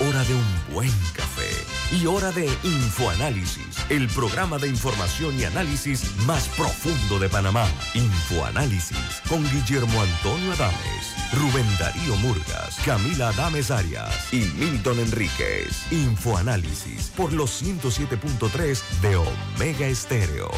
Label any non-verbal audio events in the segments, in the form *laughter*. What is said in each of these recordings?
hora de un buen café y hora de Infoanálisis, el programa de información y análisis más profundo de Panamá. Infoanálisis con Guillermo Antonio Adames, Rubén Darío Murgas, Camila Adames Arias y Milton Enríquez. Infoanálisis por los 107.3 de Omega Estéreo.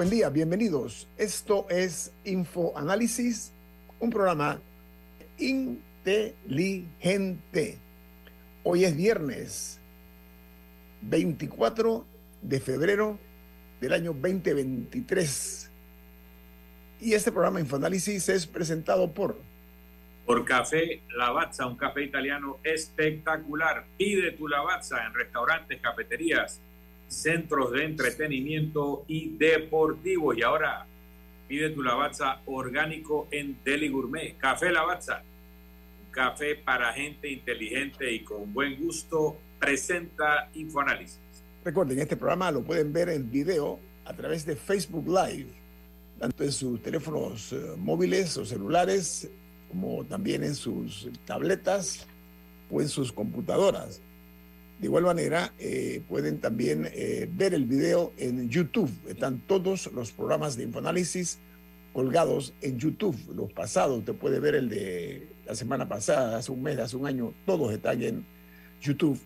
Buen día, bienvenidos. Esto es Info Análisis, un programa inteligente. Hoy es viernes 24 de febrero del año 2023. Y este programa Infoanálisis es presentado por... Por Café Lavazza, un café italiano espectacular. Pide tu Lavazza en restaurantes, cafeterías centros de entretenimiento y deportivo. Y ahora pide tu lavazza orgánico en Deli Gourmet. Café Lavazza, café para gente inteligente y con buen gusto, presenta Infoanálisis. Recuerden, este programa lo pueden ver en video a través de Facebook Live, tanto en sus teléfonos eh, móviles o celulares, como también en sus tabletas o en sus computadoras. De igual manera, eh, pueden también eh, ver el video en YouTube. Están todos los programas de Infoanálisis colgados en YouTube. Los pasados, usted puede ver el de la semana pasada, hace un mes, hace un año, todos están en YouTube.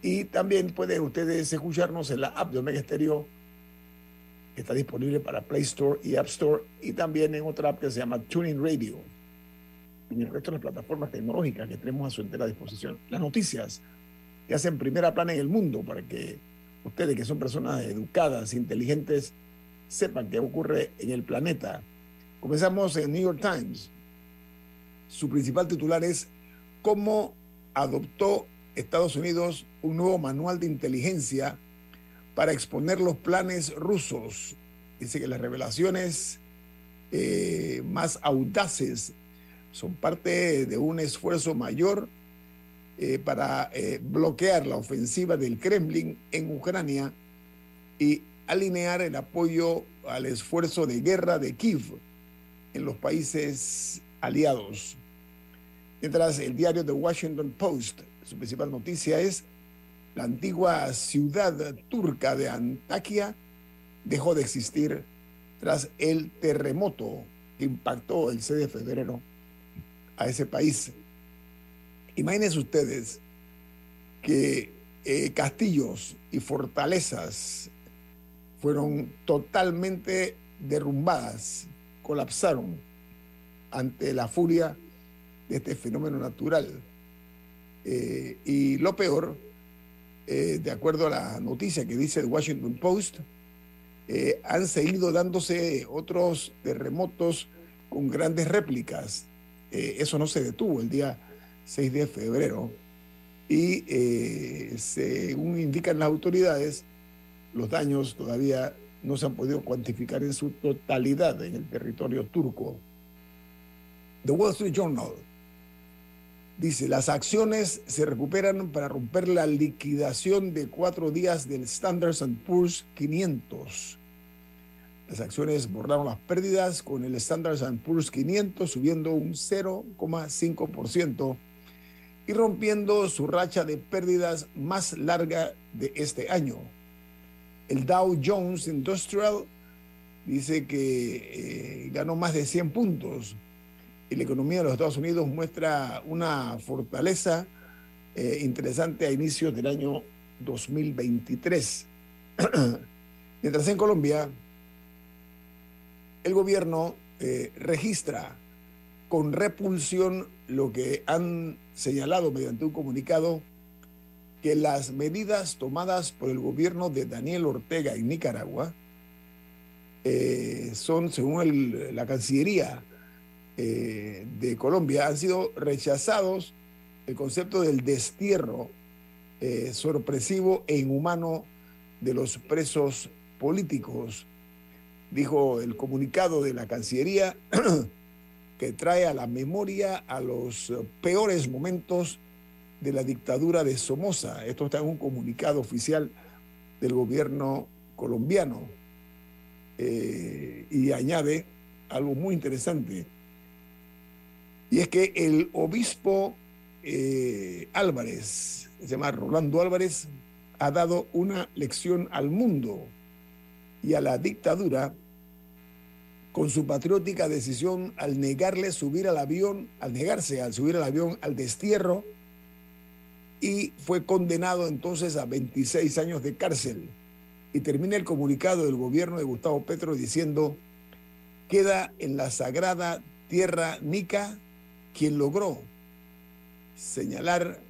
Y también pueden ustedes escucharnos en la app de Omega que está disponible para Play Store y App Store, y también en otra app que se llama Tuning Radio. Y en el resto de las plataformas tecnológicas que tenemos a su entera disposición. Las noticias que hacen primera plana en el mundo para que ustedes que son personas educadas, inteligentes, sepan qué ocurre en el planeta. Comenzamos en New York Times. Su principal titular es cómo adoptó Estados Unidos un nuevo manual de inteligencia para exponer los planes rusos. Dice que las revelaciones eh, más audaces son parte de un esfuerzo mayor eh, para eh, bloquear la ofensiva del Kremlin en Ucrania y alinear el apoyo al esfuerzo de guerra de Kiev en los países aliados. Mientras el diario The Washington Post, su principal noticia es la antigua ciudad turca de Antakya dejó de existir tras el terremoto que impactó el 6 de febrero a ese país. Imagínense ustedes que eh, castillos y fortalezas fueron totalmente derrumbadas, colapsaron ante la furia de este fenómeno natural. Eh, y lo peor, eh, de acuerdo a la noticia que dice el Washington Post, han seguido dándose otros terremotos con grandes réplicas. eso no se detuvo el día 6 de febrero. Y eh, según indican las autoridades, los daños todavía no se han podido cuantificar en su totalidad en el territorio turco. The Wall Street Journal dice, las acciones se recuperan para romper la liquidación de cuatro días del Standard Poor's 500. Las acciones borraron las pérdidas con el Standard Poor's 500 subiendo un 0,5% y rompiendo su racha de pérdidas más larga de este año. El Dow Jones Industrial dice que eh, ganó más de 100 puntos y la economía de los Estados Unidos muestra una fortaleza eh, interesante a inicios del año 2023. *clears throat* Mientras en Colombia, el gobierno eh, registra con repulsión lo que han señalado mediante un comunicado que las medidas tomadas por el gobierno de Daniel Ortega en Nicaragua eh, son, según la Cancillería eh, de Colombia, han sido rechazados el concepto del destierro eh, sorpresivo e inhumano de los presos políticos, dijo el comunicado de la Cancillería, *clears throat* que trae a la memoria a los peores momentos de la dictadura de Somoza. Esto está en un comunicado oficial del gobierno colombiano. Eh, y añade algo muy interesante, y es que el obispo eh, Álvarez, se llama Rolando Álvarez, ha dado una lección al mundo y a la dictadura con su patriótica decisión al negarle subir al avión, al negarse al subir al avión al destierro y fue condenado entonces a 26 años de cárcel. Y termina el comunicado del gobierno de Gustavo Petro diciendo, queda en la sagrada tierra nica quien logró señalar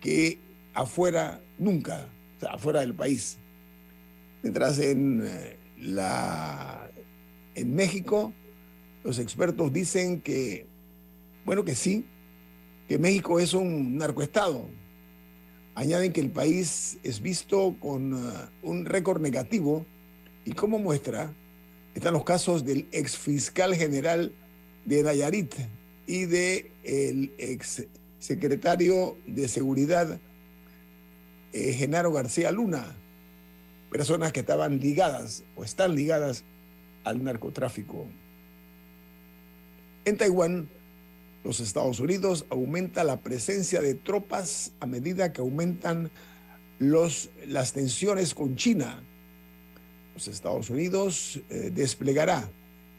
que afuera nunca, o sea, afuera del país. Mientras en, eh, la, en México los expertos dicen que, bueno, que sí, que México es un narcoestado, añaden que el país es visto con uh, un récord negativo y como muestra están los casos del ex fiscal general de Nayarit y de el ex secretario de seguridad eh, Genaro García Luna, personas que estaban ligadas o están ligadas al narcotráfico. En Taiwán, los Estados Unidos aumenta la presencia de tropas a medida que aumentan los, las tensiones con China. Los Estados Unidos eh, desplegará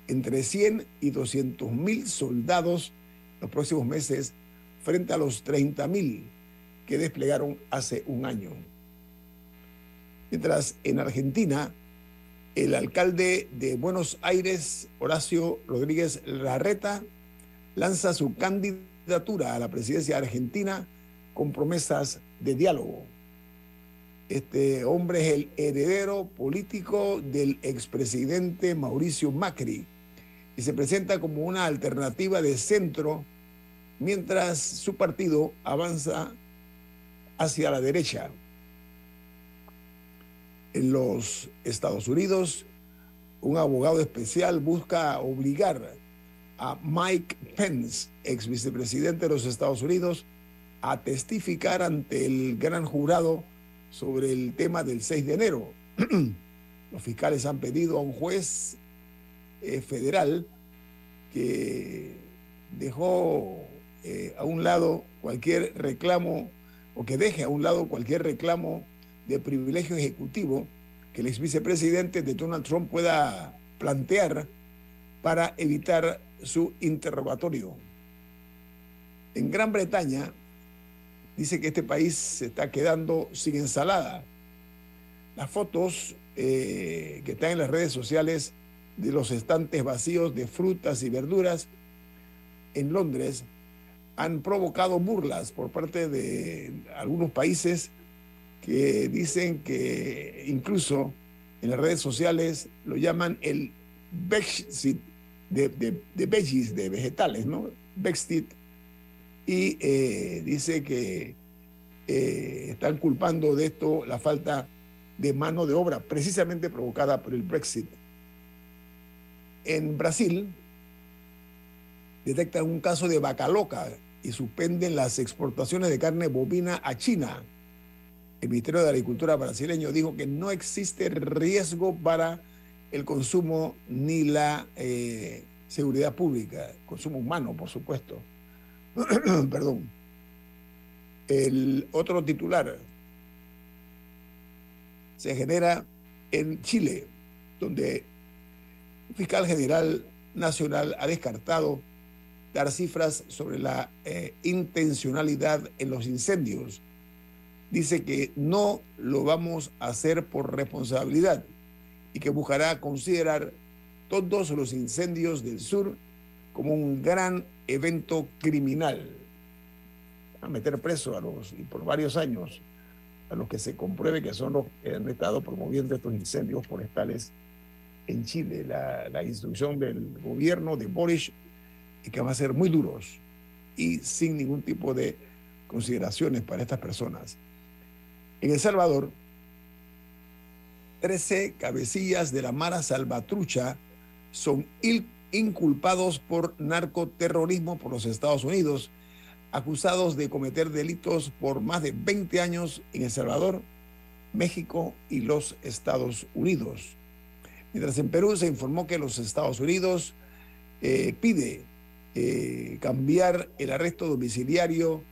entre 100 y 200 mil soldados los próximos meses frente a los 30 mil que desplegaron hace un año. Mientras en Argentina, el alcalde de Buenos Aires, Horacio Rodríguez Larreta, lanza su candidatura a la presidencia argentina con promesas de diálogo. Este hombre es el heredero político del expresidente Mauricio Macri y se presenta como una alternativa de centro mientras su partido avanza hacia la derecha. En los Estados Unidos, un abogado especial busca obligar a Mike Pence, ex vicepresidente de los Estados Unidos, a testificar ante el gran jurado sobre el tema del 6 de enero. *clears throat* los fiscales han pedido a un juez eh, federal que dejó eh, a un lado cualquier reclamo o que deje a un lado cualquier reclamo de privilegio ejecutivo que el ex vicepresidente de Donald Trump pueda plantear para evitar su interrogatorio. En Gran Bretaña dice que este país se está quedando sin ensalada. Las fotos eh, que están en las redes sociales de los estantes vacíos de frutas y verduras en Londres han provocado burlas por parte de algunos países que dicen que incluso en las redes sociales lo llaman el Brexit de, de, veggies, de vegetales, ¿no? Brexit. Y eh, dice que eh, están culpando de esto la falta de mano de obra, precisamente provocada por el Brexit. En Brasil detectan un caso de vaca loca y suspenden las exportaciones de carne bovina a China. El Ministerio de Agricultura brasileño dijo que no existe riesgo para el consumo ni la eh, seguridad pública, consumo humano, por supuesto. *clears throat* Perdón. El otro titular se genera en Chile, donde un fiscal general nacional ha descartado dar cifras sobre la eh, intencionalidad en los incendios. Dice que no lo vamos a hacer por responsabilidad y que buscará considerar todos los incendios del sur como un gran evento criminal. A meter preso a los, y por varios años a los que se compruebe que son los que han estado promoviendo estos incendios forestales en Chile. La, la instrucción del gobierno de Boris es que van a ser muy duros y sin ningún tipo de consideraciones para estas personas. En El Salvador, 13 cabecillas de la Mara Salvatrucha son inculpados por narcoterrorismo por los Estados Unidos, acusados de cometer delitos por más de 20 años en El Salvador, México y los Estados Unidos. Mientras en Perú se informó que los Estados Unidos eh, pide eh, cambiar el arresto domiciliario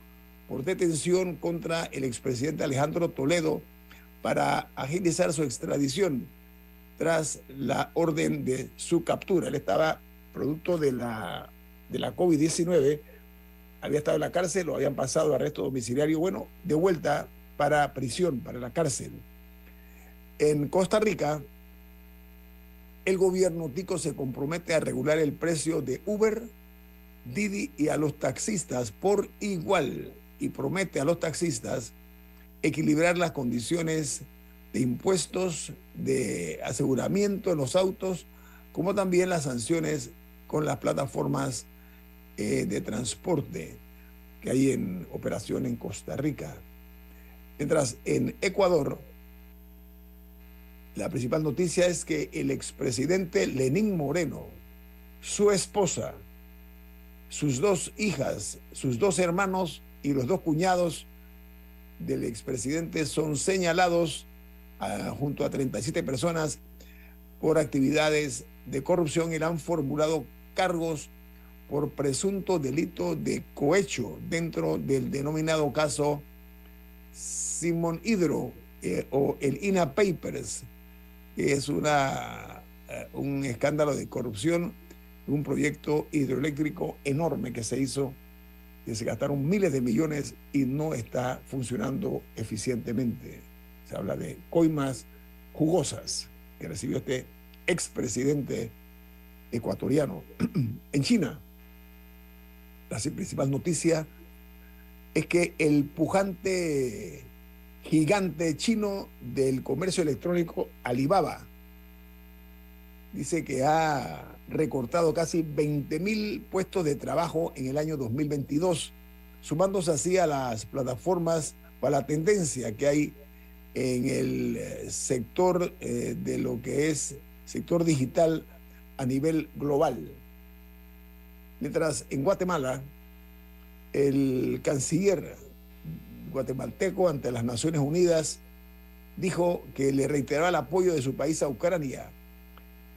por detención contra el expresidente Alejandro Toledo para agilizar su extradición tras la orden de su captura. Él estaba producto de la, de la COVID-19, había estado en la cárcel, lo habían pasado a arresto domiciliario, bueno, de vuelta para prisión, para la cárcel. En Costa Rica, el gobierno tico se compromete a regular el precio de Uber, Didi y a los taxistas por igual y promete a los taxistas equilibrar las condiciones de impuestos, de aseguramiento en los autos, como también las sanciones con las plataformas eh, de transporte que hay en operación en Costa Rica. Mientras en Ecuador, la principal noticia es que el expresidente Lenín Moreno, su esposa, sus dos hijas, sus dos hermanos y los dos cuñados del expresidente son señalados ah, junto a 37 personas por actividades de corrupción y le han formulado cargos por presunto delito de cohecho dentro del denominado caso Simón Hidro eh, o el INA Papers, que es una, eh, un escándalo de corrupción, un proyecto hidroeléctrico enorme que se hizo que se gastaron miles de millones y no está funcionando eficientemente. Se habla de coimas jugosas que recibió este expresidente ecuatoriano. *clears throat* en China, la principal noticia es que el pujante gigante chino del comercio electrónico Alibaba dice que ha recortado casi 20 mil puestos de trabajo en el año 2022, sumándose así a las plataformas para la tendencia que hay en el eh, sector eh, de lo que es sector digital a nivel global. Mientras en Guatemala, el canciller guatemalteco ante las Naciones Unidas dijo que le reiteraba el apoyo de su país a Ucrania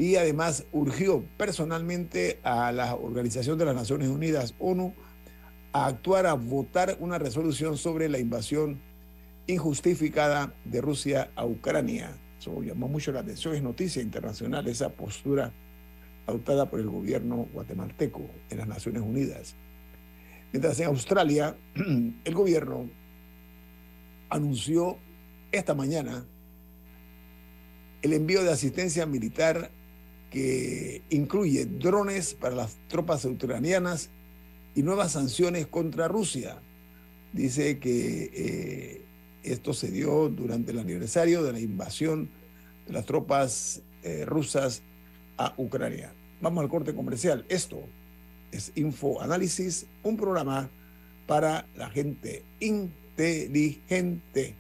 y además urgió personalmente a la Organización de las Naciones Unidas, ONU, a actuar, a votar una resolución sobre la invasión injustificada de Rusia a Ucrania. Eso llamó mucho la atención, es noticia internacional esa postura adoptada por el gobierno guatemalteco en las Naciones Unidas. Mientras en Australia, *clears throat* el gobierno anunció esta mañana el envío de asistencia militar que incluye drones para las tropas ucranianas y nuevas sanciones contra Rusia. Dice que eh, esto se dio durante el aniversario de la invasión de las tropas eh, rusas a Ucrania. Vamos al corte comercial. Esto es Info Análisis, un programa para la gente inteligente.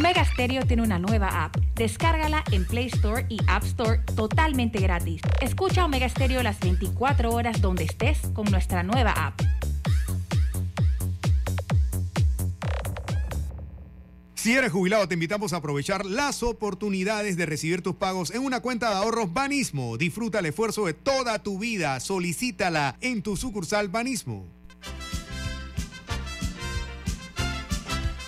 Omega Stereo tiene una nueva app. Descárgala en Play Store y App Store totalmente gratis. Escucha Omega Stereo las 24 horas donde estés con nuestra nueva app. Si eres jubilado, te invitamos a aprovechar las oportunidades de recibir tus pagos en una cuenta de ahorros Banismo. Disfruta el esfuerzo de toda tu vida. Solicítala en tu sucursal Banismo.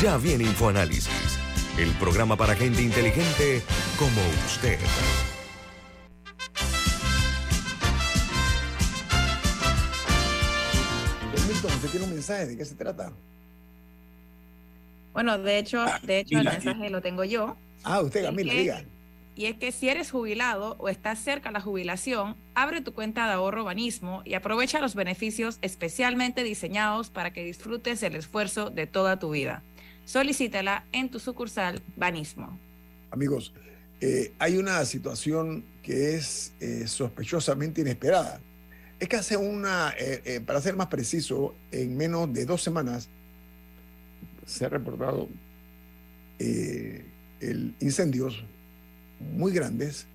Ya viene InfoAnálisis, el programa para gente inteligente como usted. ¿usted tiene un mensaje? ¿De qué se trata? Bueno, de hecho, de hecho el mensaje lo tengo yo. Ah, usted, Camila, diga. Y es que si eres jubilado o estás cerca de la jubilación, abre tu cuenta de ahorro Banismo y aprovecha los beneficios especialmente diseñados para que disfrutes el esfuerzo de toda tu vida. Solicítala en tu sucursal Banismo. Amigos, eh, hay una situación que es eh, sospechosamente inesperada. Es que hace una, eh, para ser más preciso, en menos de dos semanas se ha reportado el incendios muy grandes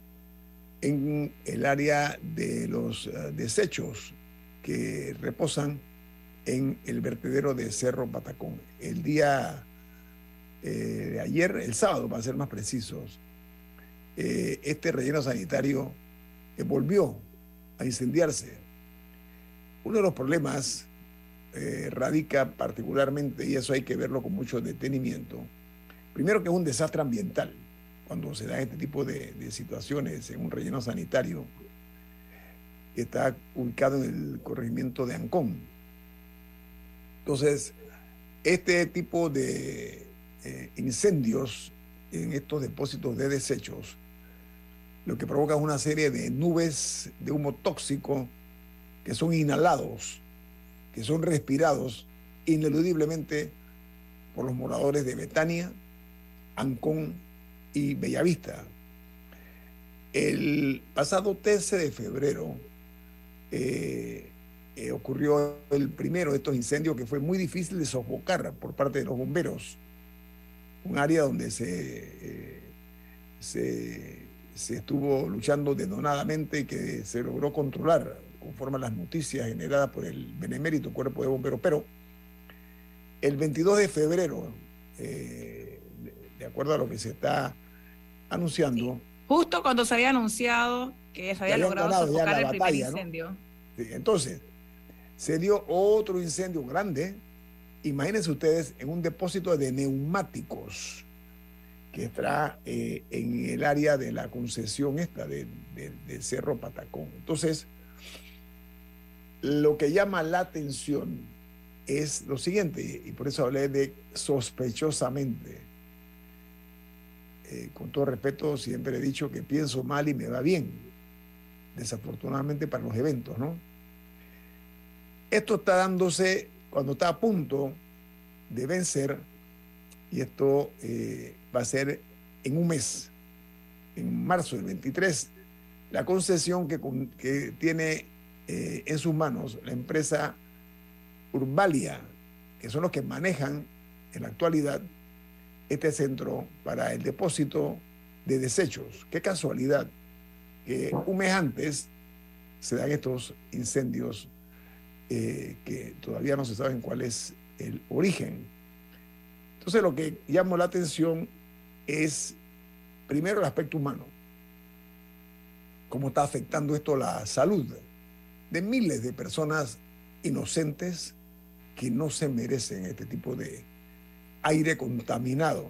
en el área de los desechos que reposan en el vertedero de Cerro Patacón. El día eh, ayer, el sábado, para ser más precisos, eh, este relleno sanitario eh, volvió a incendiarse. Uno de los problemas radica particularmente, y eso hay que verlo con mucho detenimiento, primero que es un desastre ambiental cuando se da este tipo de, de situaciones en un relleno sanitario que está ubicado en el corregimiento de Ancón. Entonces, este tipo de eh, incendios en estos depósitos de desechos, lo que provoca una serie de nubes de humo tóxico que son inhalados, que son respirados ineludiblemente por los moradores de Betania, Ancón y Bellavista. El pasado 13 de febrero eh, eh, ocurrió el primero de estos incendios que fue muy difícil de sofocar por parte de los bomberos un área donde eh, se, se, estuvo luchando denodadamente y que se logró controlar conforme a las noticias generadas por el benemérito Cuerpo de Bomberos. Pero el 22 de febrero, eh, de, acuerdo a lo que se está anunciando... Justo cuando se había anunciado que se había logrado sofocar el primer incendio. entonces, se dio otro incendio grande imagínense ustedes en un depósito de neumáticos que está eh, en el área de la concesión esta del de, Cerro Patacón. Entonces, lo que llama la atención es lo siguiente, y por eso hablé de sospechosamente. Eh, con todo respeto, siempre he dicho que pienso mal y me va bien, desafortunadamente para los eventos, ¿no? Esto está dándose cuando está a punto de vencer, y esto eh, va a ser en un mes, en marzo del 23, la concesión que, tiene eh, en sus manos la empresa Urbalia, que son los que manejan en la actualidad este centro para el depósito de desechos. Qué casualidad que un mes antes se dan estos incendios eh, que todavía no se saben cuál es el origen. Entonces lo que llamó la atención es primero el aspecto humano, cómo está afectando esto la salud de miles de personas inocentes que no se merecen este tipo de aire contaminado,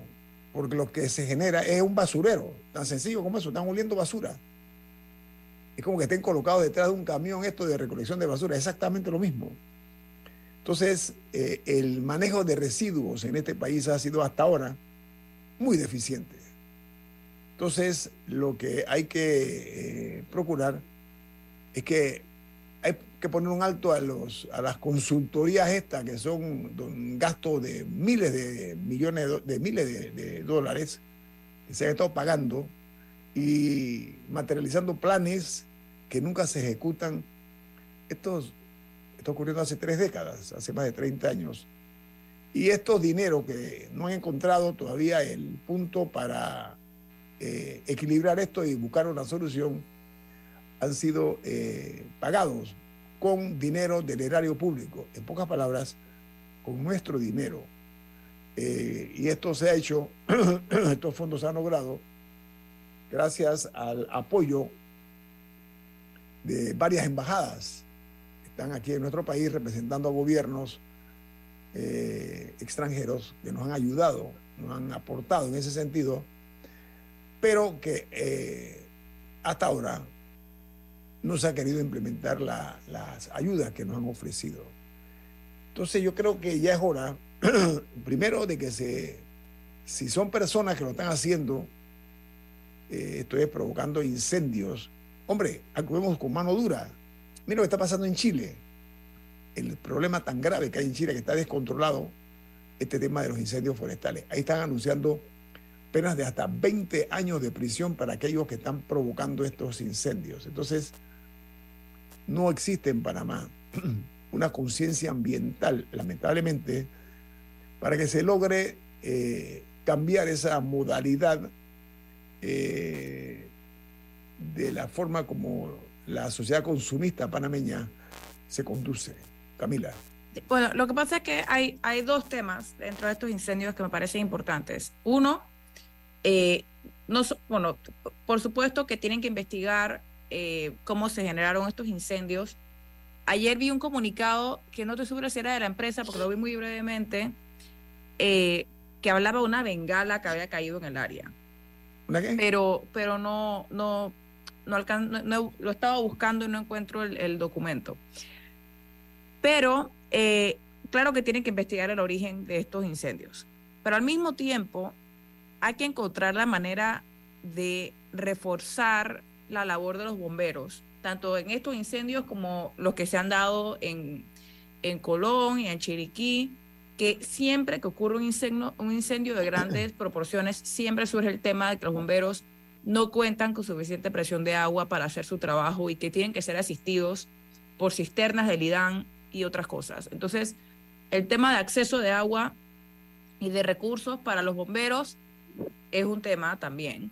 porque lo que se genera es un basurero, tan sencillo como eso, están oliendo basura. Es como que estén colocados detrás de un camión esto de recolección de basura, exactamente lo mismo. Entonces, eh, el manejo de residuos en este país ha sido hasta ahora muy deficiente. Entonces, lo que hay que eh, procurar es que hay que poner un alto a, los, a las consultorías estas, que son un gasto de miles de millones de, miles de, de dólares que se han estado pagando y materializando planes que nunca se ejecutan. Estos Esto ocurrió hace tres décadas, hace más de 30 años. Y estos dineros que no han encontrado todavía el punto para eh, equilibrar esto y buscar una solución, han sido eh, pagados con dinero del erario público. En pocas palabras, con nuestro dinero. Eh, y esto se ha hecho, *clears throat* estos fondos se han logrado gracias al apoyo de varias embajadas que están aquí en nuestro país representando a gobiernos eh, extranjeros que nos han ayudado, nos han aportado en ese sentido, pero que eh, hasta ahora no se ha querido implementar las ayudas que nos han ofrecido. Entonces yo creo que ya es hora, *clears throat* primero, de que se, si son personas que lo están haciendo, eh, provocando incendios, hombre, actuemos con mano dura. Mira lo que está pasando en Chile. El problema tan grave que hay en Chile, que está descontrolado, este tema de los incendios forestales. Ahí están anunciando penas de hasta 20 años de prisión para aquellos que están provocando estos incendios. Entonces, no existe en Panamá *clears throat* una conciencia ambiental, lamentablemente, para que se logre eh, cambiar esa modalidad eh, de la forma como la sociedad consumista panameña se conduce. Camila. Bueno, lo que pasa es que hay, hay dos temas dentro de estos incendios que me parecen importantes. Uno, eh, no, bueno, por supuesto que tienen que investigar cómo se generaron estos incendios Ayer vi un comunicado que no te segura si era de la empresa, porque lo vi muy brevemente, eh, que hablaba de una bengala que había caído en el área. ¿Una qué? Pero, pero no, no, no, lo estaba buscando y no encuentro el, documento. Pero eh, claro que tienen que investigar el origen de estos incendios. Pero al mismo tiempo hay que encontrar la manera de reforzar la labor de los bomberos tanto en estos incendios como los que se han dado en, en Colón y en Chiriquí, que siempre que ocurre un incendio, un incendio de grandes proporciones, siempre surge el tema de que los bomberos no cuentan con suficiente presión de agua para hacer su trabajo y que tienen que ser asistidos por cisternas del IDAN y otras cosas. Entonces, el tema de acceso de agua y de recursos para los bomberos es un tema también.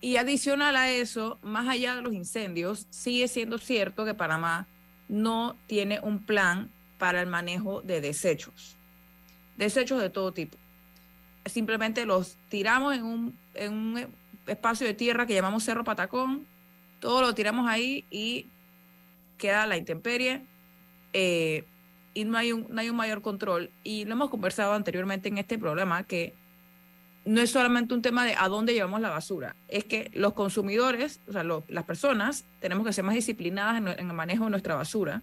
Y adicional a eso, más allá de los incendios, sigue siendo cierto que Panamá no tiene un plan para el manejo de desechos. Desechos de todo tipo. Simplemente los tiramos en un, en un espacio de tierra que llamamos Cerro Patacón, todo lo tiramos ahí y queda la intemperie eh, y no hay, un, no hay un mayor control. Y lo hemos conversado anteriormente en este programa que no es solamente un tema de a dónde llevamos la basura, es que los consumidores, o sea, las personas, tenemos que ser más disciplinadas en, el manejo de nuestra basura.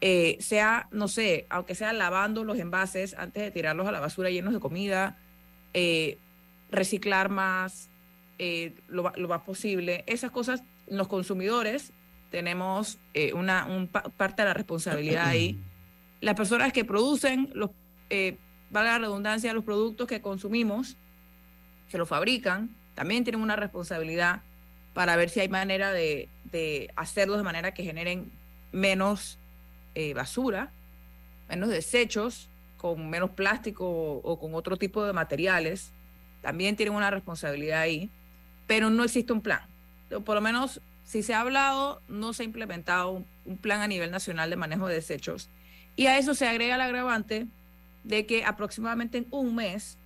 Eh, sea, no sé, aunque sea lavando los envases antes de tirarlos a la basura llenos de comida, eh, reciclar más, eh, lo, más posible. Esas cosas, los consumidores tenemos una parte de la responsabilidad ahí. *clears throat* Las personas que producen los valga la redundancia, los productos que consumimos, que los fabrican, también tienen una responsabilidad para ver si hay manera de, hacerlos de manera que generen menos eh, basura, menos desechos, con menos plástico o, con otro tipo de materiales. También tienen una responsabilidad ahí, pero no existe un plan. Por lo menos, si se ha hablado, no se ha implementado un plan a nivel nacional de manejo de desechos. Y a eso se agrega el agravante de que aproximadamente en un mes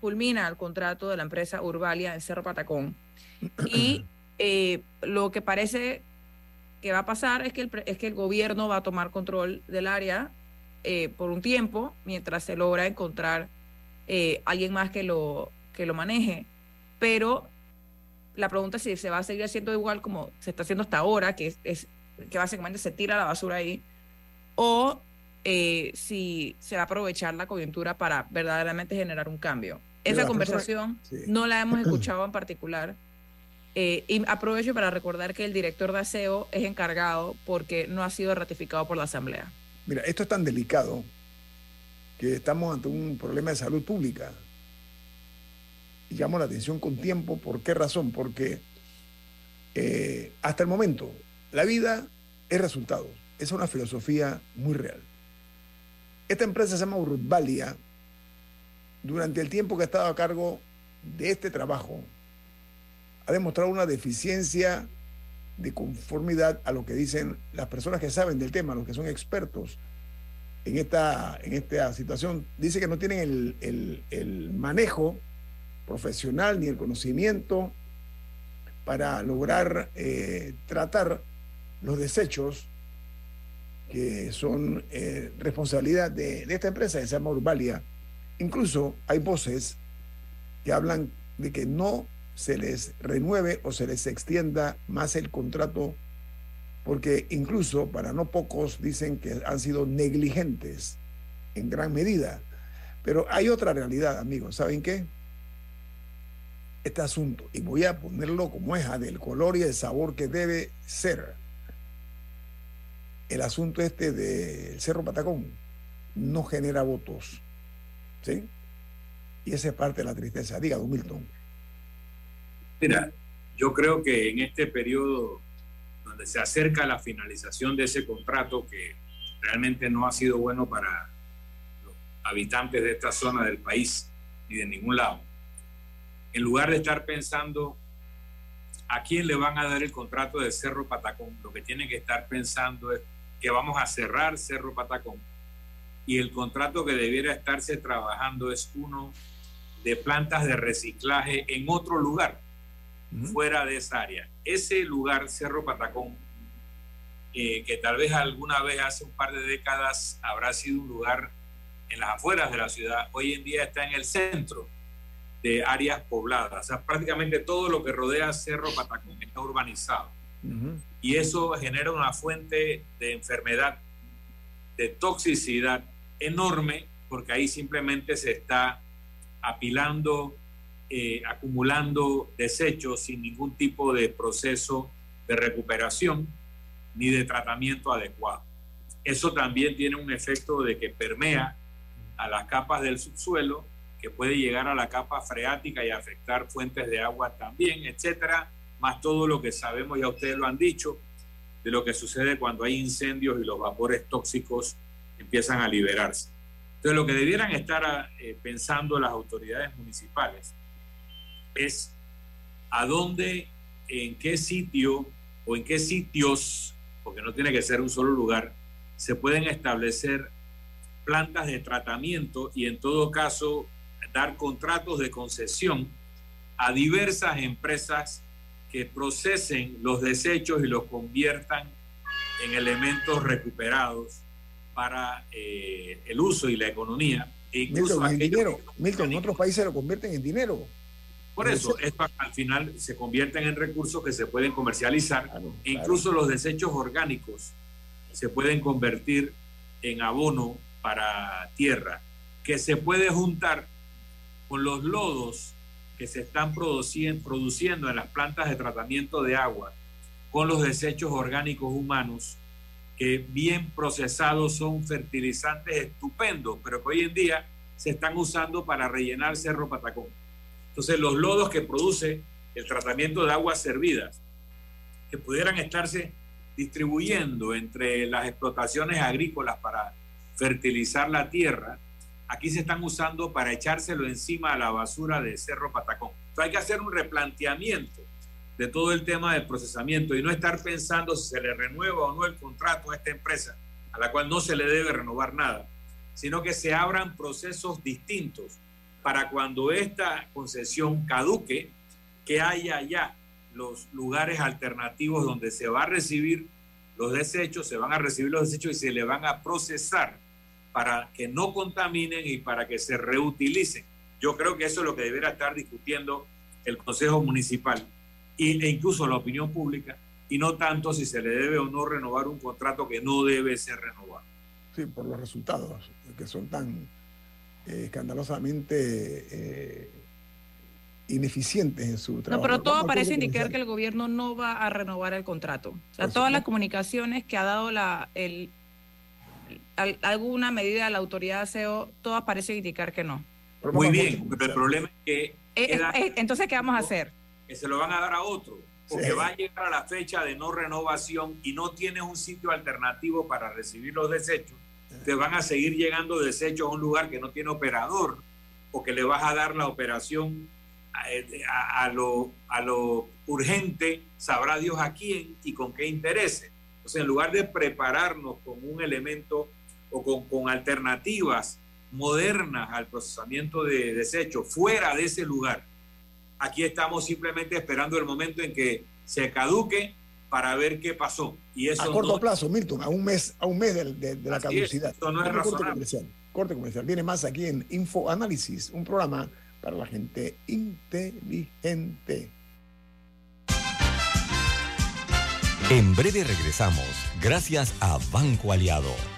culmina el contrato de la empresa Urbalia en Cerro Patacón. Y *clears throat* eh, lo que parece que va a pasar es que el, es que el gobierno va a tomar control del área eh, por un tiempo mientras se logra encontrar eh, alguien más que lo, que lo maneje. Pero la pregunta es si se va a seguir haciendo igual como se está haciendo hasta ahora, que es que básicamente se tira la basura ahí, o eh, si se va a aprovechar la coyuntura para verdaderamente generar un cambio. Esa conversación no la hemos *clears throat* escuchado en particular. Eh, y aprovecho para recordar que el director de aseo es encargado porque no ha sido ratificado por la Asamblea. Mira, esto es tan delicado que estamos ante un problema de salud pública. Y llamo la atención con tiempo. ¿Por qué razón? Porque eh, hasta el momento la vida es resultado es una filosofía muy real. Esta empresa se llama Urbalia. Durante el tiempo que ha estado a cargo de este trabajo, ha demostrado una deficiencia de conformidad a lo que dicen las personas que saben del tema, los que son expertos en esta, en esta situación. Dice que no tienen el, el manejo profesional ni el conocimiento para lograr eh, tratar los desechos que son eh, responsabilidad de, esta empresa que se Urbalia. Incluso hay voces que hablan de que no se les renueve o se les extienda más el contrato, porque incluso para no pocos dicen que han sido negligentes en gran medida. Pero hay otra realidad, amigos. ¿Saben qué? Este asunto y voy a ponerlo como es, del color y el sabor que debe ser. El asunto este del Cerro Patacón no genera votos. ¿Sí? Y esa es parte de la tristeza. Diga, don Milton. Mira, yo creo que en este periodo donde se acerca la finalización de ese contrato que realmente no ha sido bueno para los habitantes de esta zona del país ni de ningún lado, en lugar de estar pensando a quién le van a dar el contrato de Cerro Patacón, lo que tienen que estar pensando es que vamos a cerrar Cerro Patacón. Y el contrato que debiera estarse trabajando es uno de plantas de reciclaje en otro lugar, fuera de esa área. Ese lugar, Cerro Patacón, eh, que tal vez alguna vez hace un par de décadas habrá sido un lugar en las afueras de la ciudad, hoy en día está en el centro de áreas pobladas. O sea, prácticamente todo lo que rodea Cerro Patacón está urbanizado. Y eso genera una fuente de enfermedad, de toxicidad enorme, porque ahí simplemente se está apilando, eh, acumulando desechos sin ningún tipo de proceso de recuperación ni de tratamiento adecuado. Eso también tiene un efecto de que permea a las capas del subsuelo que puede llegar a la capa freática y afectar fuentes de agua también, etcétera, más todo lo que sabemos, ya ustedes lo han dicho, de lo que sucede cuando hay incendios y los vapores tóxicos empiezan a liberarse. Entonces, lo que debieran estar eh, pensando las autoridades municipales es a dónde, en qué sitio o en qué sitios, porque no tiene que ser un solo lugar, se pueden establecer plantas de tratamiento y en todo caso dar contratos de concesión a diversas empresas que procesen los desechos y los conviertan en elementos recuperados para eh, el uso y la economía. E incluso Milton, en dinero. Milton, en otros países lo convierten en dinero. Por eso, esto al final se convierten en recursos que se pueden comercializar. e incluso los desechos orgánicos se pueden convertir en abono para tierra, que se puede juntar con los lodos que se están produciendo en las plantas de tratamiento de agua, con los desechos orgánicos humanos, que bien procesados son fertilizantes estupendos, pero que hoy en día se están usando para rellenar Cerro Patacón. Entonces, los lodos que produce el tratamiento de aguas servidas, que pudieran estarse distribuyendo entre las explotaciones agrícolas para fertilizar la tierra, aquí se están usando para echárselo encima a la basura de Cerro Patacón. Entonces hay que hacer un replanteamiento de todo el tema del procesamiento y no estar pensando si se le renueva o no el contrato a esta empresa, a la cual no se le debe renovar nada, sino que se abran procesos distintos para cuando esta concesión caduque, que haya ya los lugares alternativos donde se va a recibir los desechos, se van a recibir los desechos y se le van a procesar para que no contaminen y para que se reutilicen. Yo creo que eso es lo que debería estar discutiendo el Consejo Municipal e incluso la opinión pública, y no tanto si se le debe o no renovar un contrato que no debe ser renovado. Sí, por los resultados que son tan eh, escandalosamente eh, ineficientes en su trabajo. No, pero todo parece indicar que el gobierno no va a renovar el contrato. O sea, todas las comunicaciones que ha dado la, el, alguna medida de la autoridad SEO, todo parece indicar que no. Muy bien, pero el problema es que... Eh, eh, eh, entonces, ¿qué vamos a hacer? Que se lo van a dar a otro. porque va a llegar a la fecha de no renovación y no tienes un sitio alternativo para recibir los desechos, te van a seguir llegando desechos a un lugar que no tiene operador o que le vas a dar la operación a, lo, a lo urgente, sabrá Dios a quién y con qué interés. Entonces, en lugar de prepararnos con un elemento o con, con alternativas modernas al procesamiento de desechos fuera de ese lugar, aquí estamos simplemente esperando el momento en que se caduque para ver qué pasó. Y eso a corto plazo, Milton, a un mes, a un mes de, la caducidad. esto no es corte comercial, corte comercial. Viene más aquí en Info Análisis, un programa para la gente inteligente. En breve regresamos, gracias a Banco Aliado.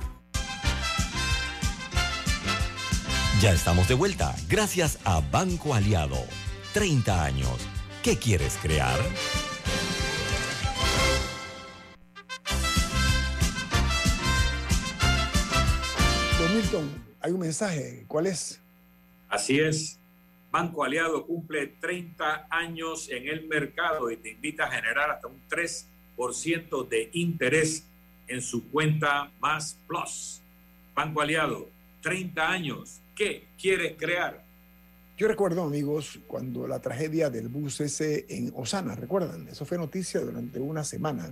Ya estamos de vuelta, gracias a Banco Aliado. 30 años. ¿Qué quieres crear? Don Milton, hay un mensaje. ¿Cuál es? Así es. Banco Aliado cumple 30 años en el mercado y te invita a generar hasta un 3% de interés en su cuenta Más Plus. Banco Aliado, 30 años ¿Qué quieres crear? Yo recuerdo, amigos, cuando la tragedia del bus ese en Osana, ¿recuerdan? Eso fue noticia durante una semana.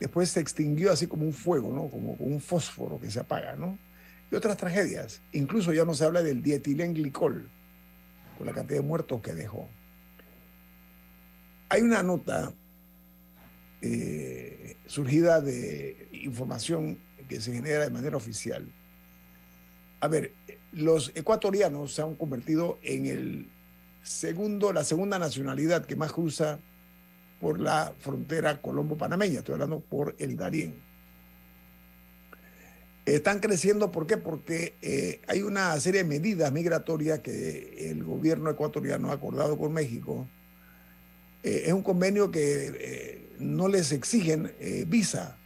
Después se extinguió así como un fuego, ¿no? Como un fósforo que se apaga, ¿no? Y otras tragedias. Incluso ya no se habla del dietilenglicol, con la cantidad de muertos que dejó. Hay una nota eh, surgida de información que se genera de manera oficial. A ver, los ecuatorianos se han convertido en el segundo, la segunda nacionalidad que más cruza por la frontera colombo-panameña. Estoy hablando por el Darién. Están creciendo, ¿por qué? Porque eh, hay una serie de medidas migratorias que el gobierno ecuatoriano ha acordado con México. Eh, es un convenio que eh, no les exigen visa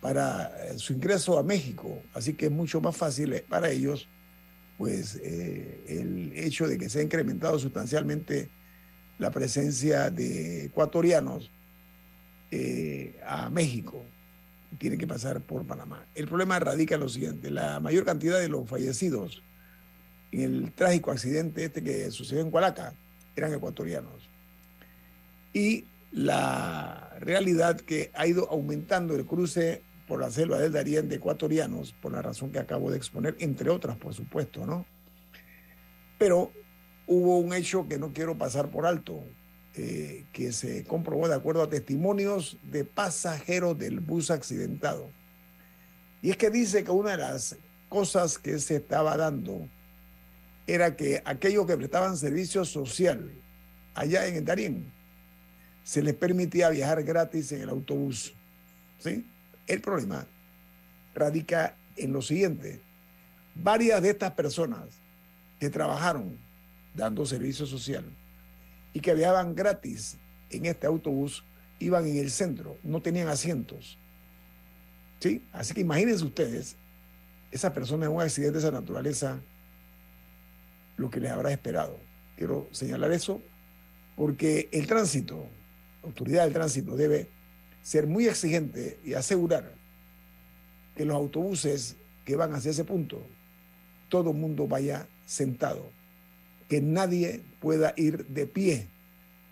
para su ingreso a México, así que es mucho más fácil para ellos pues eh, el hecho de que se ha incrementado sustancialmente la presencia de ecuatorianos eh, a México tiene que pasar por Panamá. El problema radica en lo siguiente, la mayor cantidad de los fallecidos en el trágico accidente este que sucedió en Cualaca eran ecuatorianos. Y la realidad que ha ido aumentando el cruce por la selva del Darién de ecuatorianos, por la razón que acabo de exponer, entre otras, por supuesto, ¿no? Pero hubo un hecho que no quiero pasar por alto, eh, que se comprobó de acuerdo a testimonios de pasajeros del bus accidentado. Y es que dice que una de las cosas que se estaba dando era que aquellos que prestaban servicio social allá en el Darién se les permitía viajar gratis en el autobús. ¿sí? El problema radica en lo siguiente. Varias de estas personas que trabajaron dando servicio social y que viajaban gratis en este autobús iban en el centro, no tenían asientos. ¿Sí? Así que imagínense ustedes, esa persona en un accidente de esa naturaleza, lo que les habrá esperado. Quiero señalar eso porque el tránsito, la autoridad del tránsito debe ser muy exigente y asegurar que los autobuses que van hacia ese punto, todo el mundo vaya sentado, que nadie pueda ir de pie,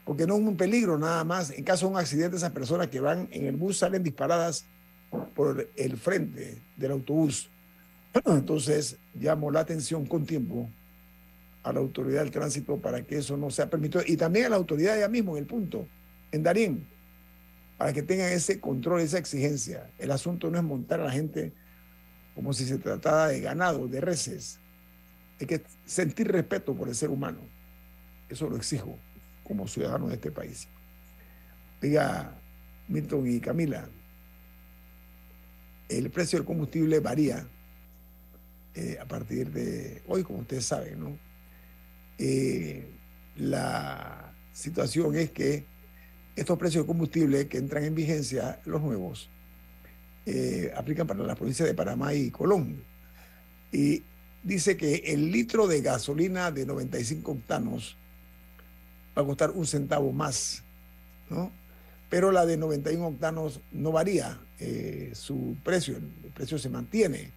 porque no es un peligro nada más. En caso de un accidente, esas personas que van en el bus salen disparadas por el frente del autobús. Entonces, llamo la atención con tiempo a la autoridad del tránsito para que eso no sea permitido y también a la autoridad ya mismo en el punto, en Darín, para que tengan ese control, esa exigencia. El asunto no es montar a la gente como si se tratara de ganado, de reses. Hay que sentir respeto por el ser humano. Eso lo exijo como ciudadano de este país. Diga Milton y Camila, el precio del combustible varía eh, a partir de hoy, como ustedes saben, ¿no? Eh, la situación es que estos precios de combustible que entran en vigencia, los nuevos, eh, aplican para las provincias de Panamá y Colón. Y dice que el litro de gasolina de 95 octanos va a costar un centavo más, ¿no? Pero la de 91 octanos no varía eh, su precio, el precio se mantiene.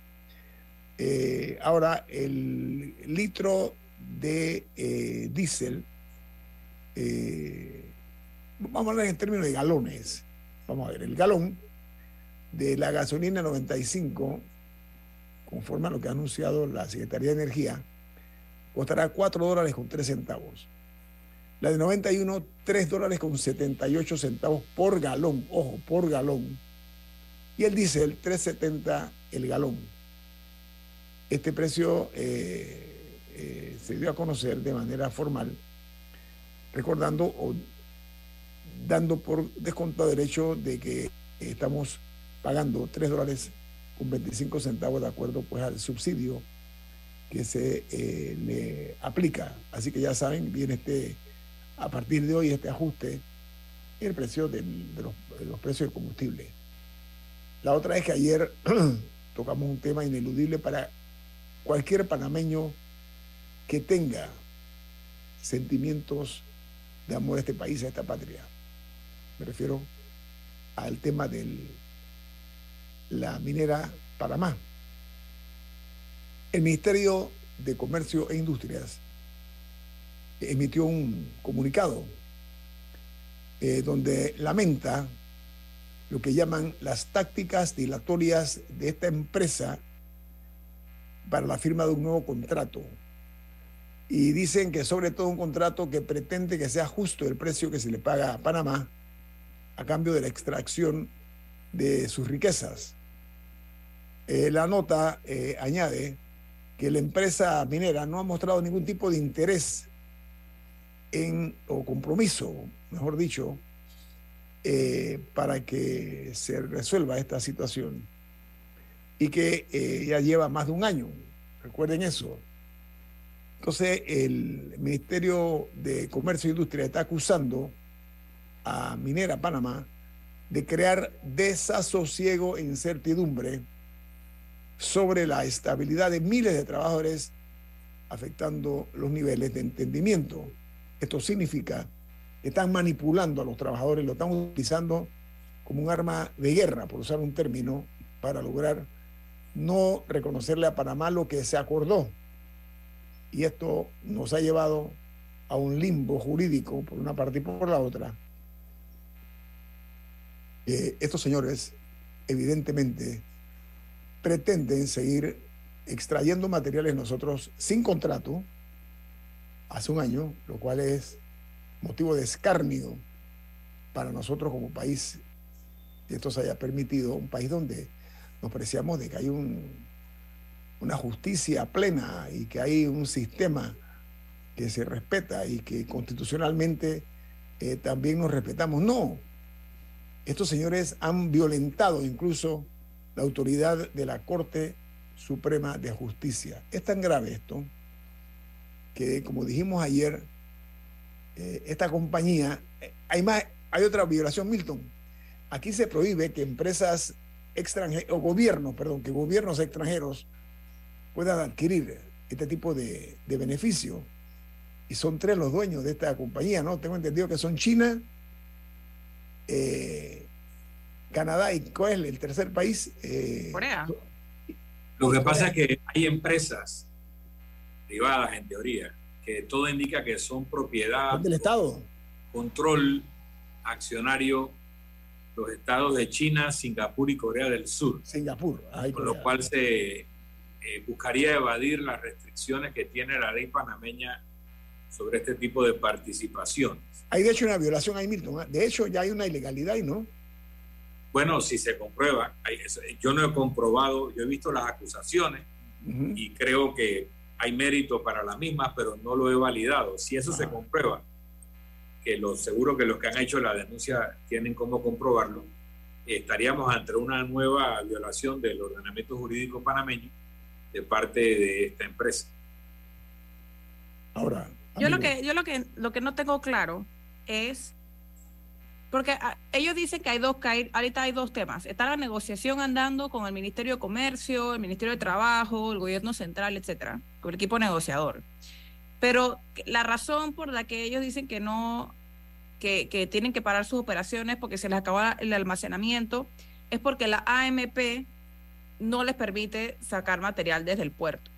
Eh, ahora, el litro de diésel, vamos a hablar en términos de galones. Vamos a ver, el galón de la gasolina 95, conforme a lo que ha anunciado la Secretaría de Energía, costará 4 dólares con 3 centavos. La de 91, 3 dólares con 78 centavos por galón, ojo, por galón. Y el diésel, 3.70 el galón. Este precio eh, eh, se dio a conocer de manera formal, recordando dando por descontado derecho de que estamos pagando 3 dólares con 25 centavos de acuerdo pues al subsidio que se eh, le aplica. Así que ya saben, viene este a partir de hoy este ajuste en el precio de, los, precios del combustible. La otra es que ayer *clears throat* tocamos un tema ineludible para cualquier panameño que tenga sentimientos de amor a este país, a esta patria. Me refiero al tema de la minera Panamá. El Ministerio de Comercio e Industrias emitió un comunicado eh, donde lamenta lo que llaman las tácticas dilatorias de esta empresa para la firma de un nuevo contrato. Y dicen que sobre todo un contrato que pretende que sea justo el precio que se le paga a Panamá a cambio de la extracción de sus riquezas. Eh, la nota eh, añade que la empresa minera no ha mostrado ningún tipo de interés en, o compromiso, mejor dicho, eh, para que se resuelva esta situación y que ya lleva más de un año. Recuerden eso. Entonces, el Ministerio de Comercio e Industria está acusando Minera Panamá de crear desasosiego e incertidumbre sobre la estabilidad de miles de trabajadores, afectando los niveles de entendimiento. Esto significa que están manipulando a los trabajadores, lo están utilizando como un arma de guerra, por usar un término, para lograr no reconocerle a Panamá lo que se acordó. Y esto nos ha llevado a un limbo jurídico por una parte y por la otra. Estos señores, evidentemente, pretenden seguir extrayendo materiales nosotros sin contrato, hace un año, lo cual es motivo de escarnio para nosotros como país, que esto se haya permitido, un país donde nos preciamos de que hay un una justicia plena y que hay un sistema que se respeta y que constitucionalmente eh, también nos respetamos. No, estos señores han violentado incluso la autoridad de la Corte Suprema de Justicia. Es tan grave esto que, como dijimos ayer, eh, esta compañía, eh, hay, más, hay otra violación, Milton. Aquí se prohíbe que empresas extranjeras, o gobiernos, perdón, que gobiernos extranjeros puedan adquirir este tipo de, de beneficio. Y son tres los dueños de esta compañía, ¿no? Tengo entendido que son China, eh, Canadá y ¿cuál es el tercer país? Corea. Lo que pasa es que hay empresas privadas, en teoría, que todo indica que son propiedad del Estado. Control accionario los estados de China, Singapur y Corea del Sur. Singapur. con lo cual se eh, buscaría evadir las restricciones que tiene la ley panameña sobre este tipo de participaciones. Hay de hecho una violación ahí, Milton. ¿ah? De hecho ya hay una ilegalidad y no. Bueno, si se comprueba, yo no he comprobado, yo he visto las acusaciones y creo que hay mérito para las mismas, pero no lo he validado. Si eso se comprueba, que lo seguro que los que han hecho la denuncia tienen cómo comprobarlo, estaríamos ante una nueva violación del ordenamiento jurídico panameño de parte de esta empresa. Ahora, yo lo que yo lo que lo que no tengo claro es porque ah, ellos dicen que hay dos, que ahorita hay dos temas. Está la negociación andando con el Ministerio de Comercio, el Ministerio de Trabajo, el Gobierno Central, etcétera, con el equipo negociador. Pero la razón por la que ellos dicen que no, que, que tienen que parar sus operaciones porque se les acaba el almacenamiento, es porque la AMP no les permite sacar material desde el puerto.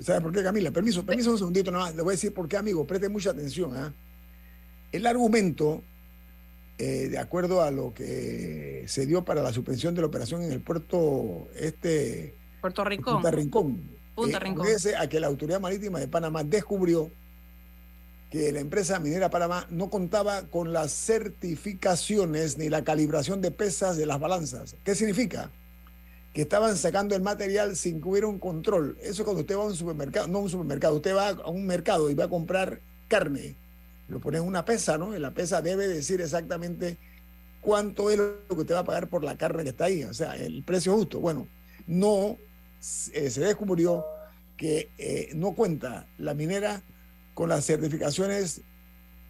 ¿Sabes por qué, Camila? Permiso, permiso un segundito, no, le voy a decir por qué, amigo, preste mucha atención. ¿ah? El argumento eh, de acuerdo a lo que se dio para la suspensión de la operación en el puerto este Puerto Rincón. Punta Rincón. Punta Rincón. a que la Autoridad Marítima de Panamá descubrió que la empresa minera Panamá no contaba con las certificaciones ni la calibración de pesas de las balanzas. ¿Qué significa? Que estaban sacando el material sin que hubiera un control. Eso cuando usted va a un supermercado, no a un supermercado, usted va a un mercado y va a comprar carne lo pone en una pesa, ¿no? Y la pesa debe decir exactamente cuánto es lo que usted va a pagar por la carne que está ahí, o sea, el precio justo. Bueno, no eh, se descubrió que eh, no cuenta la minera con las certificaciones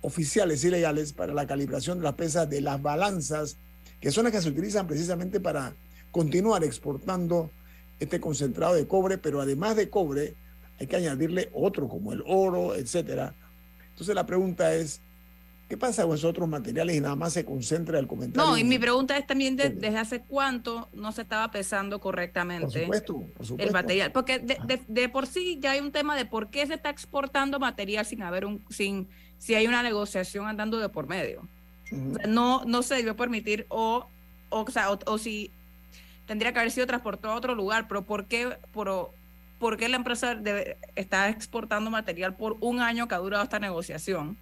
oficiales y legales para la calibración de las pesas de las balanzas, que son las que se utilizan precisamente para continuar exportando este concentrado de cobre, pero además de cobre hay que añadirle otro como el oro, etcétera, entonces la pregunta es, ¿qué pasa con esos otros materiales y nada más se concentra el comentario? No, y mi pregunta es también desde hace cuánto no se estaba pesando correctamente por supuesto, por supuesto. el material. Porque de, por sí ya hay un tema de por qué se está exportando material sin haber un, sin, si hay una negociación andando de por medio. no, no se debió permitir o, o, sea, o, si tendría que haber sido transportado a otro lugar, pero ¿por qué? Por, ¿por qué la empresa debe, está exportando material por un año que ha durado esta negociación?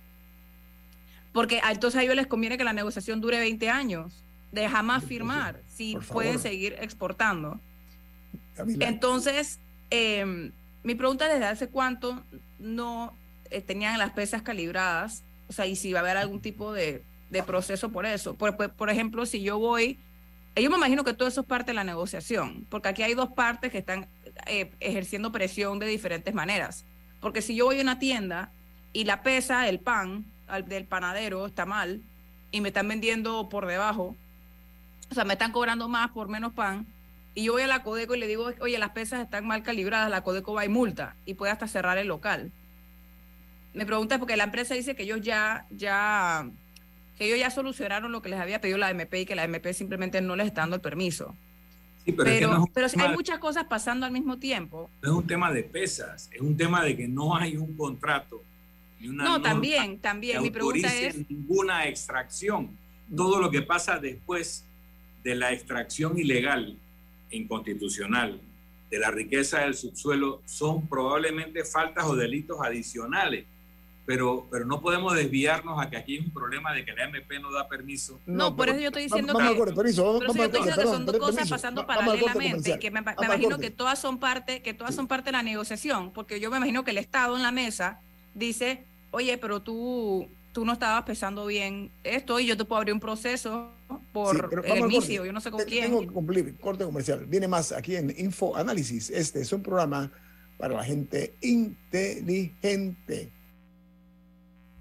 Porque entonces a ellos les conviene que la negociación dure 20 años, de jamás firmar, si pueden seguir exportando. Entonces, em, mi pregunta es desde hace cuánto no eh, tenían las pesas calibradas, o sea, y si va a haber algún tipo de, proceso por eso. Por, por, ejemplo, si yo voy, yo me imagino que todo eso es parte de la negociación, porque aquí hay dos partes que están eh, ejerciendo presión de diferentes maneras. Porque si yo voy a una tienda y la pesa, el pan del panadero está mal y me están vendiendo por debajo, o sea, me están cobrando más por menos pan, y yo voy a la Codeco y le digo, oye, las pesas están mal calibradas, la Codeco va y multa y puede hasta cerrar el local. Me pregunta porque la empresa dice que ellos ya, ya, que ellos ya solucionaron lo que les había pedido la MP y que la MP simplemente no les está dando el permiso pero, pero, hay muchas cosas pasando al mismo tiempo. No es un tema de pesas, es un tema de que no hay un contrato. no, también, también. Mi pregunta es. ninguna extracción. Todo lo que pasa después de la extracción ilegal, inconstitucional, de la riqueza del subsuelo son probablemente faltas o delitos adicionales pero, pero no podemos desviarnos a que aquí hay un problema de que la MP no da permiso. No, por eso yo estoy diciendo que, vamos, permiso, vamos, por eso yo estoy diciendo que son dos cosas permiso, pasando paralelamente, que me, imagino que todas son parte, que todas son parte de la negociación, porque yo me imagino que el Estado en la mesa dice, oye, pero tú, tú no estabas pesando bien esto y yo te puedo abrir un proceso por Sí, el corte. yo no sé con Te- quién. Tengo que cumplir, corte comercial. Viene más aquí en Info Análisis. Este es un programa para la gente inteligente.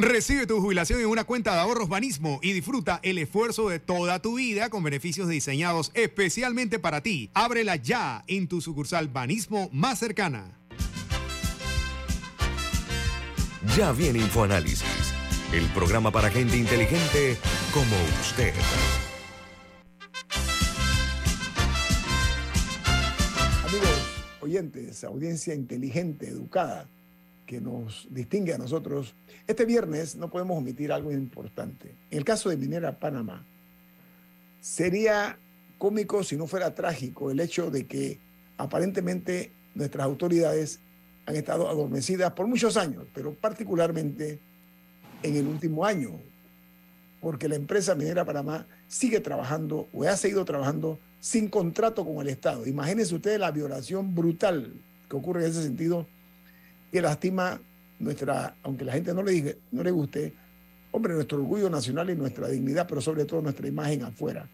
Recibe tu jubilación en una cuenta de ahorros Banismo y disfruta el esfuerzo de toda tu vida con beneficios diseñados especialmente para ti. Ábrela ya en tu sucursal Banismo más cercana. Ya viene InfoAnálisis, el programa para gente inteligente como usted. Amigos oyentes, audiencia inteligente, educada, que nos distingue a nosotros, este viernes no podemos omitir algo importante. En el caso de Minera Panamá, sería cómico si no fuera trágico el hecho de que aparentemente nuestras autoridades han estado adormecidas por muchos años, pero particularmente en el último año, porque la empresa Minera Panamá sigue trabajando o ha seguido trabajando sin contrato con el Estado. Imagínense ustedes la violación brutal que ocurre en ese sentido que lastima nuestra, aunque la gente no le, diga, no le guste, hombre, nuestro orgullo nacional y nuestra dignidad, pero sobre todo nuestra imagen afuera.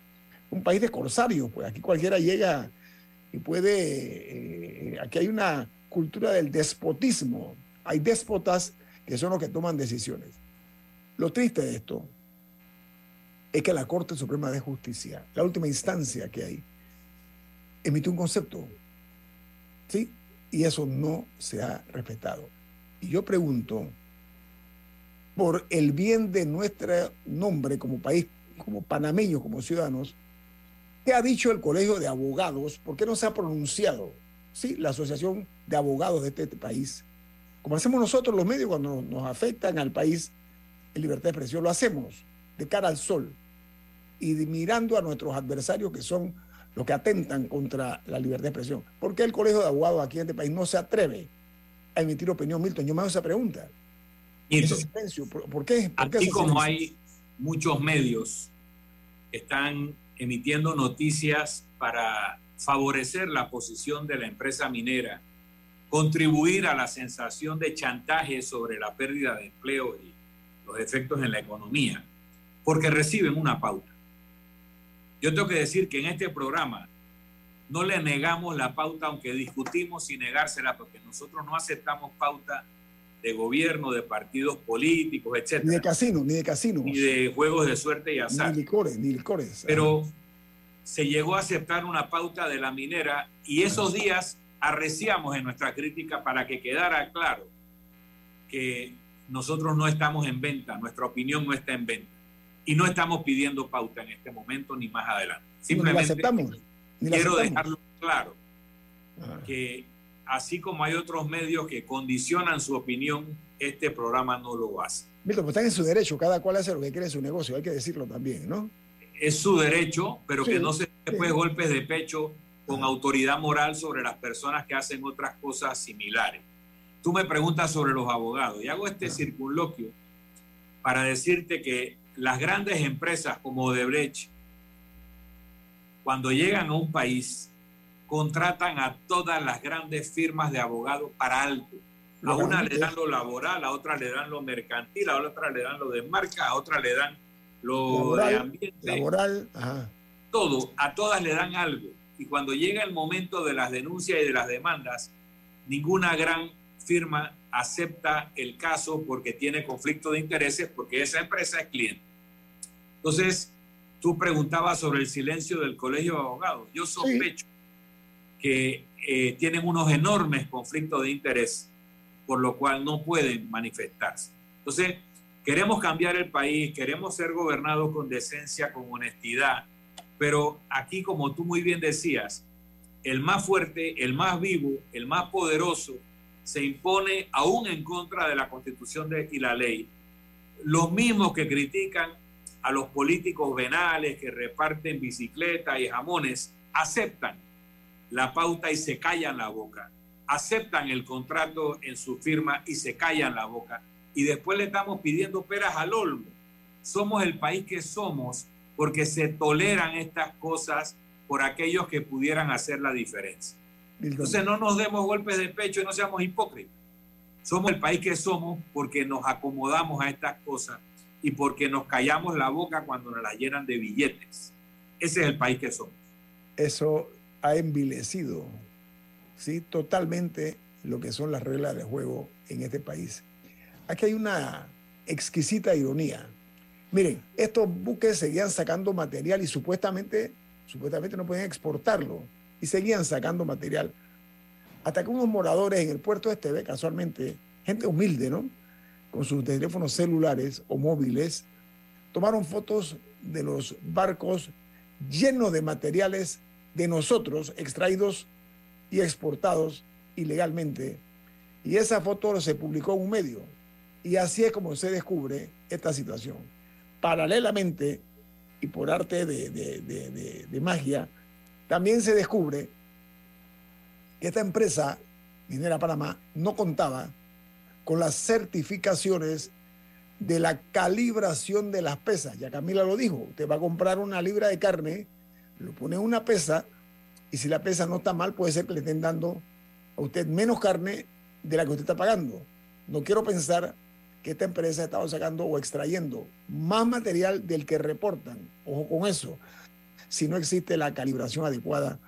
Un país de corsarios, pues aquí cualquiera llega y puede, eh, aquí hay una cultura del despotismo, hay déspotas que son los que toman decisiones. Lo triste de esto es que la Corte Suprema de Justicia, la última instancia que hay, emitió un concepto, ¿sí? Y eso no se ha respetado. Y yo pregunto, por el bien de nuestro nombre como país, como panameños, como ciudadanos, ¿qué ha dicho el Colegio de Abogados? ¿Por qué no se ha pronunciado? Sí, la Asociación de Abogados de este, país. Como hacemos nosotros los medios cuando nos, afectan al país en libertad de expresión, lo hacemos de cara al sol y mirando a nuestros adversarios que son los que atentan contra la libertad de expresión. ¿Por qué el Colegio de Abogados aquí en este país no se atreve a emitir opinión, Milton? Yo me hago esa pregunta. Milton, Ese silencio, ¿por, por qué? ¿Por qué como hay muchos medios que están emitiendo noticias para favorecer la posición de la empresa minera, contribuir a la sensación de chantaje sobre la pérdida de empleo y los efectos en la economía, porque reciben una pauta. Yo tengo que decir que en este programa no le negamos la pauta, aunque discutimos sin negársela, porque nosotros no aceptamos pauta de gobierno, de partidos políticos, etcétera Ni de casino, ni de casino. ni de juegos de suerte y azar. Ni licores, ni licores. Pero se llegó a aceptar una pauta de la minera y esos días arreciamos en nuestra crítica para que quedara claro que nosotros no estamos en venta, nuestra opinión no está en venta y no estamos pidiendo pauta en este momento ni más adelante. Ni la Simplemente aceptamos. Quiero dejarlo claro Ah. que así como hay otros medios que condicionan su opinión, este programa no lo hace. Milton, pues están en su derecho, cada cual hace lo que quiere en su negocio, hay que decirlo también, ¿no? es su derecho, pero Sí, que no se después sí. golpes de pecho con autoridad moral sobre las personas que hacen otras cosas similares. tú me preguntas sobre los abogados y hago este circunloquio para decirte que las grandes empresas como Odebrecht, cuando llegan a un país, contratan a todas las grandes firmas de abogados para algo. A una le dan lo laboral, a otra le dan lo mercantil, a otra le dan lo de marca, a otra le dan lo de ambiente. Laboral, ajá. Todo, a todas le dan algo. Y cuando llega el momento de las denuncias y de las demandas, ninguna gran firma acepta el caso porque tiene conflicto de intereses, porque esa empresa es cliente. Entonces, tú preguntabas sobre el silencio del Colegio de Abogados. Yo sospecho que eh, tienen unos enormes conflictos de interés, por lo cual no pueden manifestarse. Entonces, queremos cambiar el país, queremos ser gobernados con decencia, con honestidad, pero aquí, como tú muy bien decías, el más fuerte, el más vivo, el más poderoso, se impone aún en contra de la constitución de, y la ley. Los mismos que critican a los políticos venales que reparten bicicletas y jamones, aceptan la pauta y se callan la boca. Aceptan el contrato en su firma y se callan la boca. Y después le estamos pidiendo peras al olmo. Somos el país que somos porque se toleran estas cosas por aquellos que pudieran hacer la diferencia. Entonces no nos demos golpes de pecho y no seamos hipócritas. Somos el país que somos porque nos acomodamos a estas cosas y porque nos callamos la boca cuando nos la llenan de billetes. Ese es el país que somos. Eso ha envilecido, ¿sí? Totalmente lo que son las reglas de juego en este país. Aquí hay una exquisita ironía. Miren, estos buques seguían sacando material y supuestamente, supuestamente no podían exportarlo y seguían sacando material. Hasta que unos moradores en el puerto de Esteve, casualmente, gente humilde, ¿no? Con sus teléfonos celulares o móviles, tomaron fotos de los barcos llenos de materiales de nosotros extraídos y exportados ilegalmente. Y esa foto se publicó en un medio. Y así es como se descubre esta situación. Paralelamente, y por arte de, de, de magia, también se descubre que esta empresa, Minera Panamá, no contaba con las certificaciones de la calibración de las pesas. Ya Camila lo dijo, usted va a comprar una libra de carne, lo pone una pesa y si la pesa no está mal, puede ser que le estén dando a usted menos carne de la que usted está pagando. No quiero pensar que esta empresa ha estado sacando o extrayendo más material del que reportan. Ojo con eso si no existe la calibración adecuada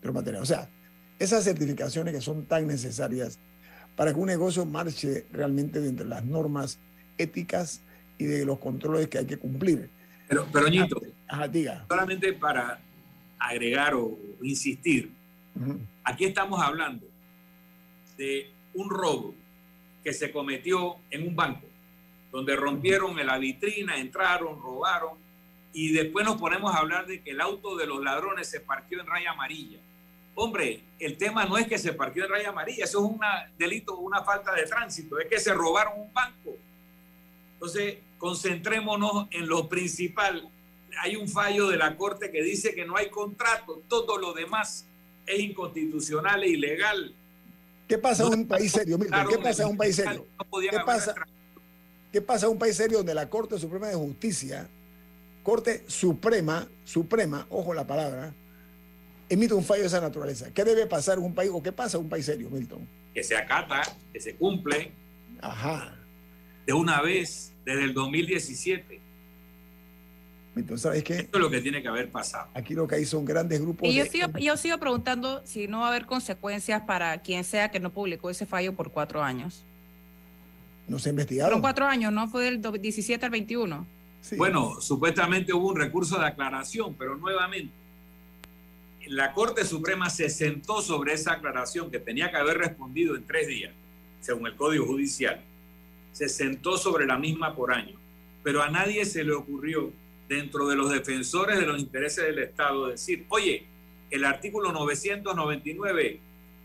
de los materiales. O sea, esas certificaciones que son tan necesarias para que un negocio marche realmente dentro de las normas éticas y de los controles que hay que cumplir. Pero, pero Ñito, diga. solamente para agregar o insistir, aquí estamos hablando de un robo que se cometió en un banco, donde rompieron la vitrina, entraron, robaron, y después nos ponemos a hablar de que el auto de los ladrones se partió en raya amarilla. Hombre, el tema no es que se partió en raya amarilla, eso es un delito, una falta de tránsito, es que se robaron un banco. Entonces, concentrémonos en lo principal. Hay un fallo de la Corte que dice que no hay contrato, todo lo demás es inconstitucional e ilegal. ¿Qué pasa en un país serio? ¿Qué pasa en un país serio? ¿Qué pasa, ¿Qué pasa en un país serio donde la Corte Suprema de Justicia Corte Suprema, Suprema, ojo la palabra, emite un fallo de esa naturaleza. ¿Qué debe pasar en un país o qué pasa en un país serio, Milton? Que se acata, que se cumple. Ajá. De una vez, desde el 2017. Milton, ¿sabes qué? Esto es lo que tiene que haber pasado. Aquí lo que hay son grandes grupos. Y yo, sigo, yo sigo preguntando si no va a haber consecuencias para quien sea que no publicó ese fallo por cuatro años. No se investigaron. Fueron cuatro años, ¿no? Fue del 17 al 21. Bueno, supuestamente hubo un recurso de aclaración, pero nuevamente la Corte Suprema se sentó sobre esa aclaración que tenía que haber respondido en tres días, según el Código Judicial. Se sentó sobre la misma por año, pero a nadie se le ocurrió, dentro de los defensores de los intereses del Estado, decir, oye, el artículo 999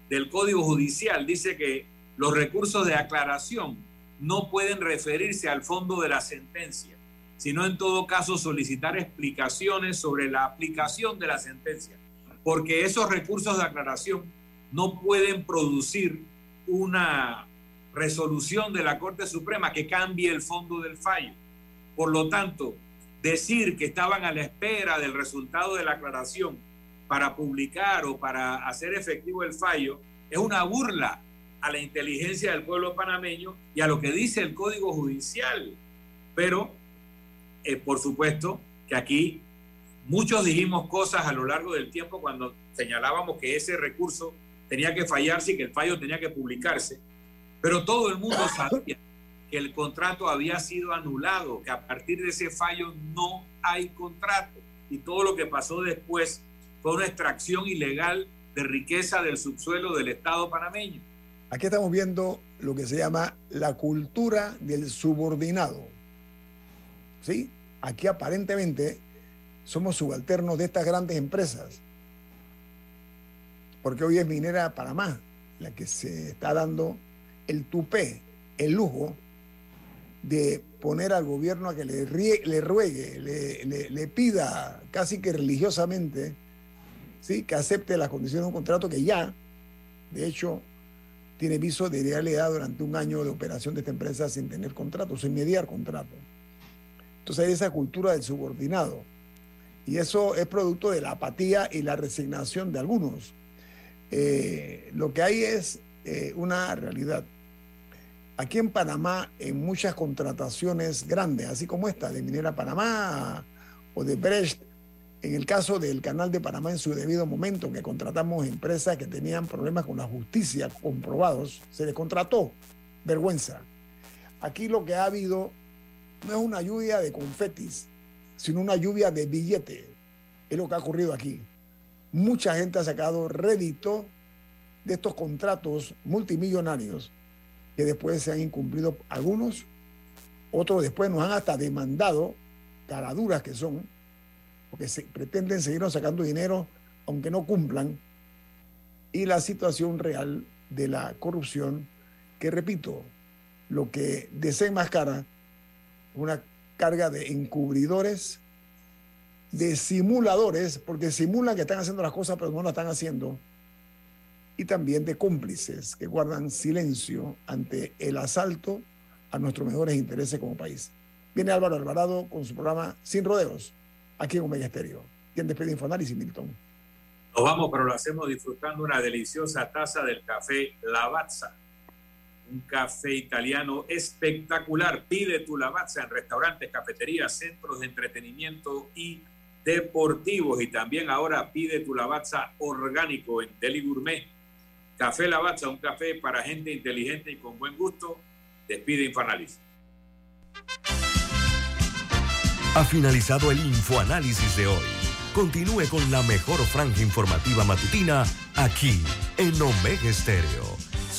del Código Judicial dice que los recursos de aclaración no pueden referirse al fondo de la sentencia sino en todo caso solicitar explicaciones sobre la aplicación de la sentencia, porque esos recursos de aclaración no pueden producir una resolución de la Corte Suprema que cambie el fondo del fallo. Por lo tanto, decir que estaban a la espera del resultado de la aclaración para publicar o para hacer efectivo el fallo es una burla a la inteligencia del pueblo panameño y a lo que dice el Código Judicial. Pero, eh, por supuesto, que aquí muchos dijimos cosas a lo largo del tiempo cuando señalábamos que ese recurso tenía que fallarse y que el fallo tenía que publicarse, pero todo el mundo *laughs* sabía que el contrato había sido anulado, que a partir de ese fallo no hay contrato y todo lo que pasó después fue una extracción ilegal de riqueza del subsuelo del Estado panameño. Aquí estamos viendo lo que se llama la cultura del subordinado. ¿Sí? Aquí aparentemente somos subalternos de estas grandes empresas. Porque hoy es Minera Panamá la que se está dando el tupé, el lujo de poner al gobierno a que le, le ruegue, le, le, pida casi que religiosamente ¿sí? que acepte las condiciones de un contrato que ya, de hecho, tiene viso de realidad durante un año de operación de esta empresa sin tener contrato, sin mediar contrato. Entonces hay esa cultura del subordinado. Y eso es producto de la apatía y la resignación de algunos. Eh, lo que hay es eh, una realidad. Aquí en Panamá, en muchas contrataciones grandes, así como esta de Minera Panamá o de Brecht, en el caso del Canal de Panamá en su debido momento, que contratamos empresas que tenían problemas con la justicia comprobados, se les contrató. Vergüenza. Aquí lo que ha habido no es una lluvia de confetis, sino una lluvia de billetes. Es lo que ha ocurrido aquí. Mucha gente ha sacado rédito de estos contratos multimillonarios que después se han incumplido algunos, otros después nos han hasta demandado, caraduras que son, porque se, pretenden seguir sacando dinero aunque no cumplan, y la situación real de la corrupción, que repito, lo que desenmascara una carga de encubridores, de simuladores, porque simulan que están haciendo las cosas pero no las están haciendo, y también de cómplices que guardan silencio ante el asalto a nuestros mejores intereses como país. Viene Álvaro Alvarado con su programa Sin Rodeos aquí en Omega Estéreo. ¿Quién despide Infoanálisis, Milton? Nos vamos, pero lo hacemos disfrutando una deliciosa taza del café Lavazza. Un café italiano espectacular. Pide tu Lavazza en restaurantes, cafeterías, centros de entretenimiento y deportivos. Y también ahora pide tu Lavazza orgánico en Deli Gourmet. Café Lavazza, un café para gente inteligente y con buen gusto. Despide Infoanálisis. Ha finalizado el infoanálisis de hoy. Continúe con la mejor franja informativa matutina aquí en Omega Estéreo